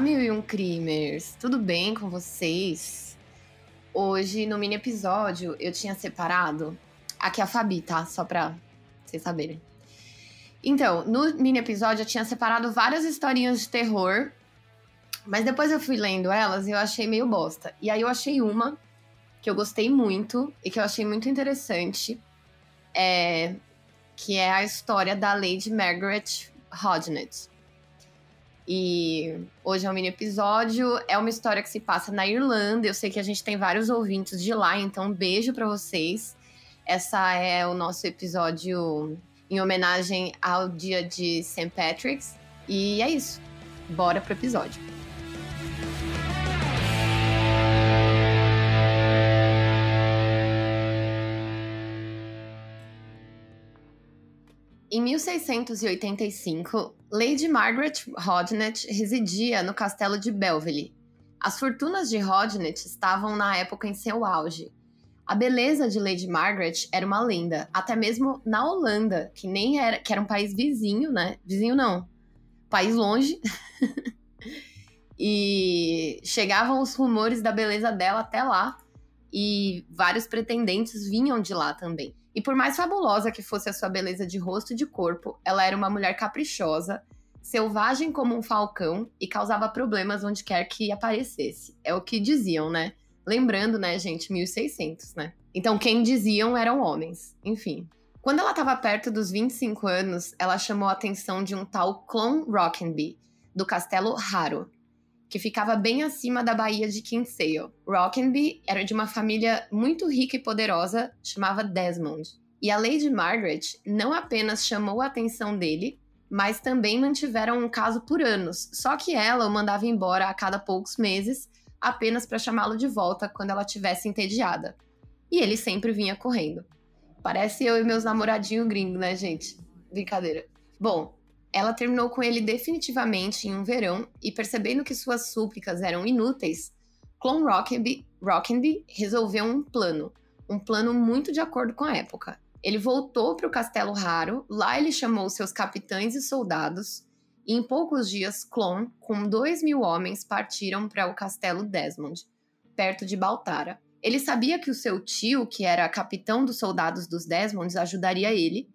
Mil e um crimers! Tudo bem com vocês? Hoje, no mini episódio, eu tinha separado. Aqui é a Fabi, tá? Só pra vocês saberem. Então, no mini episódio, eu tinha separado várias historinhas de terror. Mas depois eu fui lendo elas e eu achei meio bosta. E aí eu achei uma que eu gostei muito e que eu achei muito interessante. É, que é a história da Lady Margaret Hodnett. E hoje é um mini episódio. É uma história que se passa na Irlanda. Eu sei que a gente tem vários ouvintes de lá, então um beijo para vocês. Essa é o nosso episódio em homenagem ao dia de St. Patrick's. E é isso. Bora pro episódio. Em 1685, Lady Margaret Hodnett residia no castelo de Belvely. As fortunas de Hodnett estavam na época em seu auge. A beleza de Lady Margaret era uma lenda, até mesmo na Holanda, que nem era, que era um país vizinho, né? Vizinho não, país longe. e chegavam os rumores da beleza dela até lá, e vários pretendentes vinham de lá também. E por mais fabulosa que fosse a sua beleza de rosto e de corpo, ela era uma mulher caprichosa, selvagem como um falcão e causava problemas onde quer que aparecesse. É o que diziam, né? Lembrando, né, gente, 1600, né? Então, quem diziam eram homens. Enfim. Quando ela estava perto dos 25 anos, ela chamou a atenção de um tal Clon Rockenby, do castelo Harrow, que ficava bem acima da Baía de Kinsale. Rockenby era de uma família muito rica e poderosa, chamava Desmond. E a Lady Margaret não apenas chamou a atenção dele, mas também mantiveram um caso por anos. Só que ela o mandava embora a cada poucos meses, apenas para chamá-lo de volta quando ela tivesse entediada. E ele sempre vinha correndo. Parece eu e meus namoradinhos gringos, né, gente? Brincadeira. Bom, ela terminou com ele definitivamente em um verão e, percebendo que suas súplicas eram inúteis, Clone Rockenby, resolveu um plano, um plano muito de acordo com a época. Ele voltou para o Castelo Raro, lá ele chamou seus capitães e soldados, e em poucos dias, Clone, com dois mil homens, partiram para o Castelo Desmond, perto de Baltara. Ele sabia que o seu tio, que era capitão dos soldados dos Desmonds, ajudaria ele,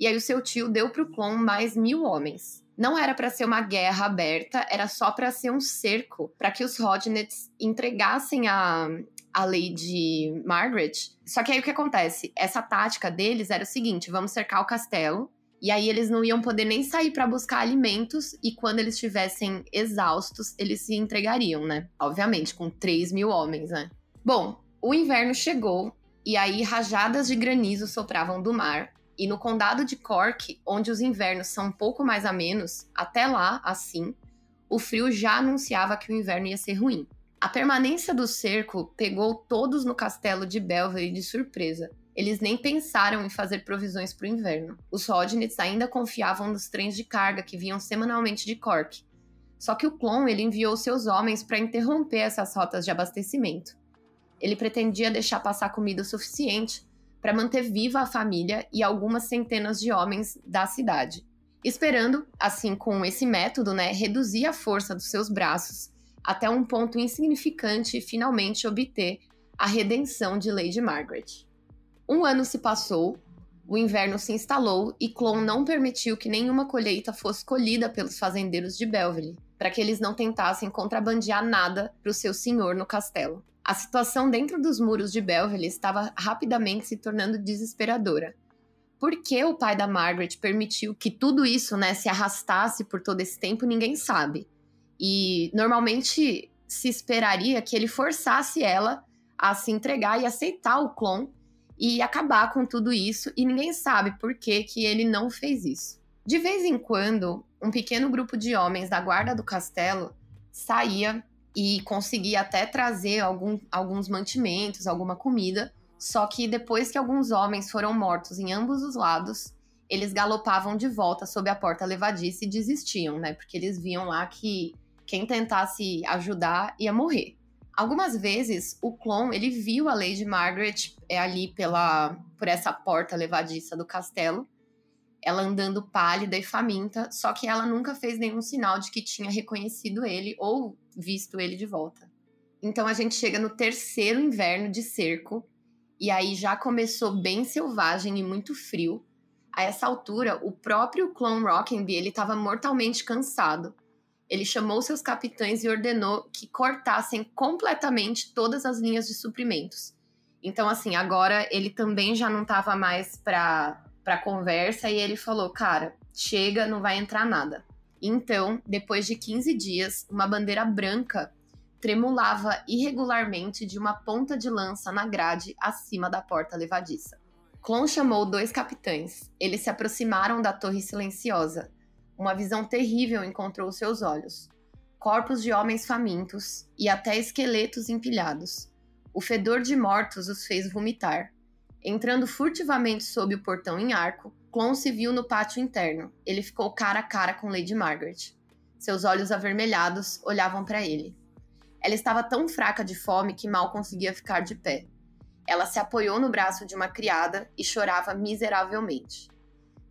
e aí o seu tio deu para o clã mais mil homens. Não era para ser uma guerra aberta, era só para ser um cerco, para que os Rodnets entregassem a, a Lady Margaret. Só que aí o que acontece? Essa tática deles era o seguinte: vamos cercar o castelo. E aí eles não iam poder nem sair para buscar alimentos. E quando eles estivessem exaustos, eles se entregariam, né? Obviamente, com 3 mil homens, né? Bom, o inverno chegou. E aí rajadas de granizo sopravam do mar. E no condado de Cork, onde os invernos são um pouco mais amenos, até lá, assim, o frio já anunciava que o inverno ia ser ruim. A permanência do cerco pegou todos no castelo de Belvedere de surpresa. Eles nem pensaram em fazer provisões para o inverno. Os Rodnets ainda confiavam nos trens de carga que vinham semanalmente de Cork. Só que o Clon ele enviou seus homens para interromper essas rotas de abastecimento. Ele pretendia deixar passar comida o suficiente para manter viva a família e algumas centenas de homens da cidade, esperando, assim com esse método, né, reduzir a força dos seus braços até um ponto insignificante e finalmente obter a redenção de Lady Margaret. Um ano se passou, o inverno se instalou e Clon não permitiu que nenhuma colheita fosse colhida pelos fazendeiros de Belvely, para que eles não tentassem contrabandear nada para o seu senhor no castelo. A situação dentro dos muros de Belville estava rapidamente se tornando desesperadora. Por que o pai da Margaret permitiu que tudo isso né, se arrastasse por todo esse tempo, ninguém sabe. E normalmente se esperaria que ele forçasse ela a se entregar e aceitar o clone e acabar com tudo isso, e ninguém sabe por que, que ele não fez isso. De vez em quando, um pequeno grupo de homens da guarda do castelo saía e consegui até trazer algum, alguns mantimentos, alguma comida. Só que depois que alguns homens foram mortos em ambos os lados, eles galopavam de volta sob a porta levadiça e desistiam, né? Porque eles viam lá que quem tentasse ajudar ia morrer. Algumas vezes o clone ele viu a Lady Margaret é, ali pela por essa porta levadiça do castelo ela andando pálida e faminta, só que ela nunca fez nenhum sinal de que tinha reconhecido ele ou visto ele de volta. Então a gente chega no terceiro inverno de cerco, e aí já começou bem selvagem e muito frio. A essa altura, o próprio clone Rockenby ele estava mortalmente cansado. Ele chamou seus capitães e ordenou que cortassem completamente todas as linhas de suprimentos. Então, assim, agora ele também já não estava mais para para conversa e ele falou: "Cara, chega, não vai entrar nada". Então, depois de 15 dias, uma bandeira branca tremulava irregularmente de uma ponta de lança na grade acima da porta levadiça. Clon chamou dois capitães. Eles se aproximaram da torre silenciosa. Uma visão terrível encontrou seus olhos. Corpos de homens famintos e até esqueletos empilhados. O fedor de mortos os fez vomitar. Entrando furtivamente sob o portão em arco, Clon se viu no pátio interno. Ele ficou cara a cara com Lady Margaret. Seus olhos avermelhados olhavam para ele. Ela estava tão fraca de fome que mal conseguia ficar de pé. Ela se apoiou no braço de uma criada e chorava miseravelmente.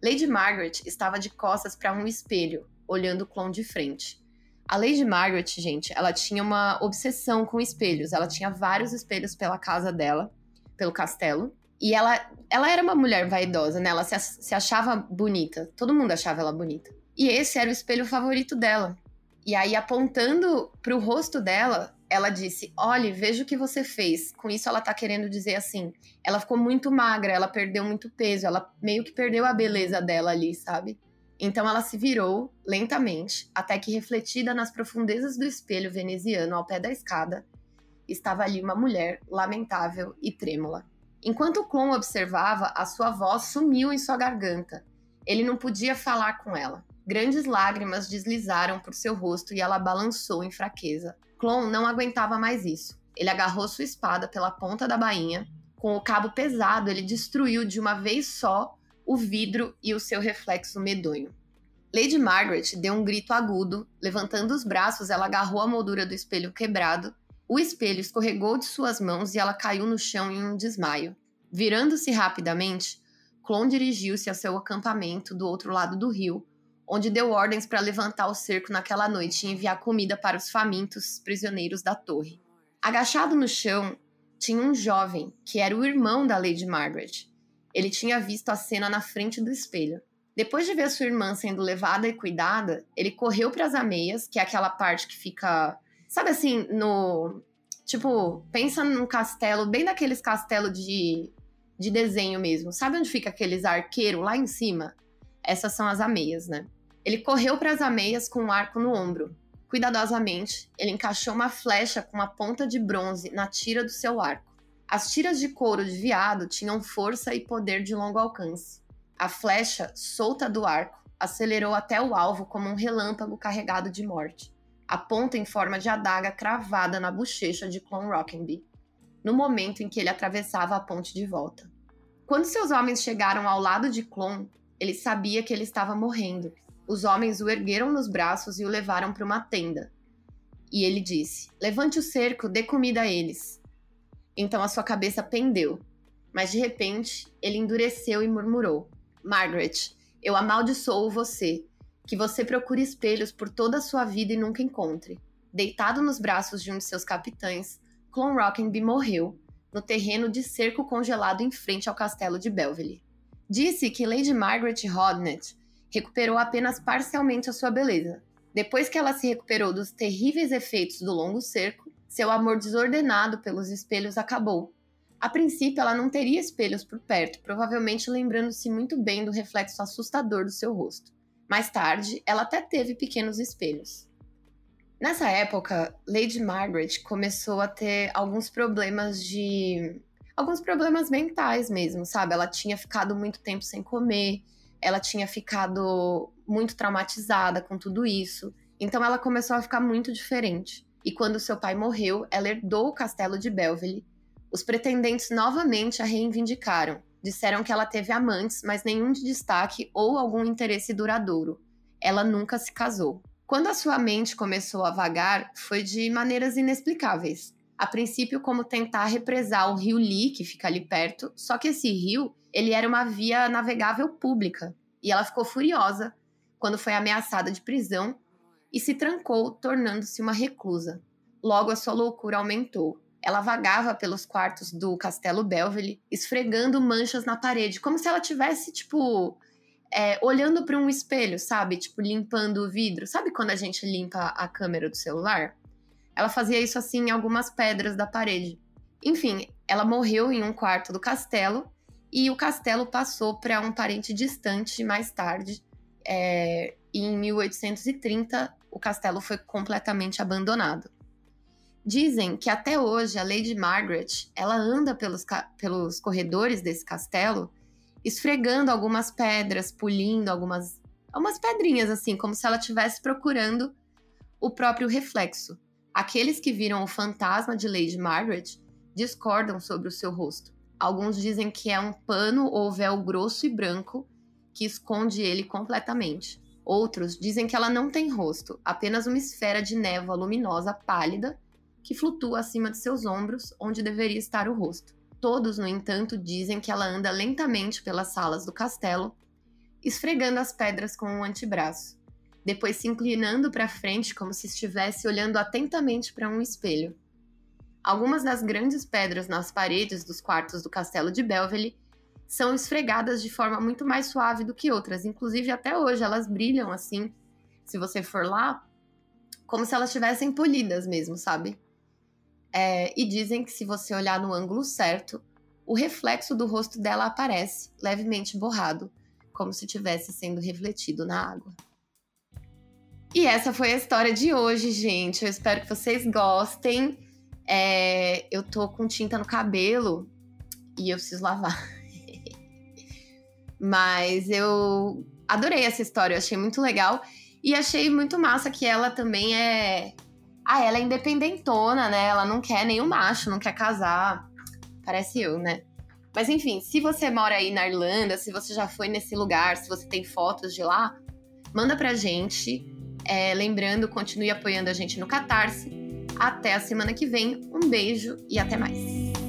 Lady Margaret estava de costas para um espelho, olhando o clone de frente. A Lady Margaret, gente, ela tinha uma obsessão com espelhos. Ela tinha vários espelhos pela casa dela, pelo castelo. E ela, ela era uma mulher vaidosa, né? Ela se, se achava bonita. Todo mundo achava ela bonita. E esse era o espelho favorito dela. E aí, apontando para o rosto dela, ela disse: Olhe, veja o que você fez. Com isso, ela tá querendo dizer assim: ela ficou muito magra, ela perdeu muito peso, ela meio que perdeu a beleza dela ali, sabe? Então ela se virou lentamente, até que, refletida nas profundezas do espelho veneziano ao pé da escada, estava ali uma mulher lamentável e trêmula. Enquanto o clone observava, a sua voz sumiu em sua garganta. Ele não podia falar com ela. Grandes lágrimas deslizaram por seu rosto e ela balançou em fraqueza. Clon não aguentava mais isso. Ele agarrou sua espada pela ponta da bainha. Com o cabo pesado, ele destruiu de uma vez só o vidro e o seu reflexo medonho. Lady Margaret deu um grito agudo. Levantando os braços, ela agarrou a moldura do espelho quebrado. O espelho escorregou de suas mãos e ela caiu no chão em um desmaio. Virando-se rapidamente, Clon dirigiu-se ao seu acampamento do outro lado do rio, onde deu ordens para levantar o cerco naquela noite e enviar comida para os famintos prisioneiros da torre. Agachado no chão, tinha um jovem, que era o irmão da Lady Margaret. Ele tinha visto a cena na frente do espelho. Depois de ver sua irmã sendo levada e cuidada, ele correu para as ameias, que é aquela parte que fica, sabe assim, no tipo, pensa num castelo, bem daqueles castelos de, de desenho mesmo. Sabe onde fica aqueles arqueiros lá em cima? Essas são as ameias, né? Ele correu para as ameias com um arco no ombro. Cuidadosamente, ele encaixou uma flecha com uma ponta de bronze na tira do seu arco. As tiras de couro de veado tinham força e poder de longo alcance. A flecha, solta do arco, acelerou até o alvo como um relâmpago carregado de morte. A ponta em forma de adaga cravada na bochecha de Clon Rockenby, no momento em que ele atravessava a ponte de volta. Quando seus homens chegaram ao lado de Clon, ele sabia que ele estava morrendo os homens o ergueram nos braços e o levaram para uma tenda. E ele disse: Levante o cerco, dê comida a eles. Então a sua cabeça pendeu. Mas de repente, ele endureceu e murmurou: Margaret, eu amaldiçoo você. Que você procure espelhos por toda a sua vida e nunca encontre. Deitado nos braços de um de seus capitães, Clon Rockenby morreu, no terreno de cerco congelado em frente ao castelo de Belville. Disse que Lady Margaret Hodnett recuperou apenas parcialmente a sua beleza. Depois que ela se recuperou dos terríveis efeitos do longo cerco, seu amor desordenado pelos espelhos acabou. A princípio, ela não teria espelhos por perto, provavelmente lembrando-se muito bem do reflexo assustador do seu rosto. Mais tarde, ela até teve pequenos espelhos. Nessa época, Lady Margaret começou a ter alguns problemas de. alguns problemas mentais mesmo, sabe? Ela tinha ficado muito tempo sem comer, ela tinha ficado muito traumatizada com tudo isso. Então ela começou a ficar muito diferente. E quando seu pai morreu, ela herdou o castelo de Belville. Os pretendentes novamente a reivindicaram. Disseram que ela teve amantes, mas nenhum de destaque ou algum interesse duradouro. Ela nunca se casou. Quando a sua mente começou a vagar, foi de maneiras inexplicáveis. A princípio, como tentar represar o rio Lee, que fica ali perto, só que esse rio ele era uma via navegável pública. e ela ficou furiosa quando foi ameaçada de prisão e se trancou, tornando-se uma reclusa. Logo, a sua loucura aumentou. Ela vagava pelos quartos do Castelo Belville, esfregando manchas na parede, como se ela tivesse, tipo, é, olhando para um espelho, sabe? Tipo, limpando o vidro. Sabe quando a gente limpa a câmera do celular? Ela fazia isso assim em algumas pedras da parede. Enfim, ela morreu em um quarto do castelo e o castelo passou para um parente distante mais tarde. É, em 1830, o castelo foi completamente abandonado. Dizem que até hoje a Lady Margaret ela anda pelos, pelos corredores desse castelo esfregando algumas pedras, pulindo algumas, algumas pedrinhas, assim, como se ela estivesse procurando o próprio reflexo. Aqueles que viram o fantasma de Lady Margaret discordam sobre o seu rosto. Alguns dizem que é um pano ou véu grosso e branco que esconde ele completamente. Outros dizem que ela não tem rosto, apenas uma esfera de névoa luminosa pálida que flutua acima de seus ombros, onde deveria estar o rosto. Todos, no entanto, dizem que ela anda lentamente pelas salas do castelo, esfregando as pedras com o antebraço, depois se inclinando para frente como se estivesse olhando atentamente para um espelho. Algumas das grandes pedras nas paredes dos quartos do castelo de Belville são esfregadas de forma muito mais suave do que outras, inclusive até hoje elas brilham assim, se você for lá, como se elas estivessem polidas mesmo, sabe? É, e dizem que se você olhar no ângulo certo, o reflexo do rosto dela aparece, levemente borrado, como se estivesse sendo refletido na água. E essa foi a história de hoje, gente. Eu espero que vocês gostem. É, eu tô com tinta no cabelo e eu preciso lavar. Mas eu adorei essa história, eu achei muito legal. E achei muito massa que ela também é ah, ela é independentona, né? Ela não quer nenhum macho, não quer casar. Parece eu, né? Mas enfim, se você mora aí na Irlanda, se você já foi nesse lugar, se você tem fotos de lá, manda pra gente. É, lembrando, continue apoiando a gente no Catarse. Até a semana que vem. Um beijo e até mais.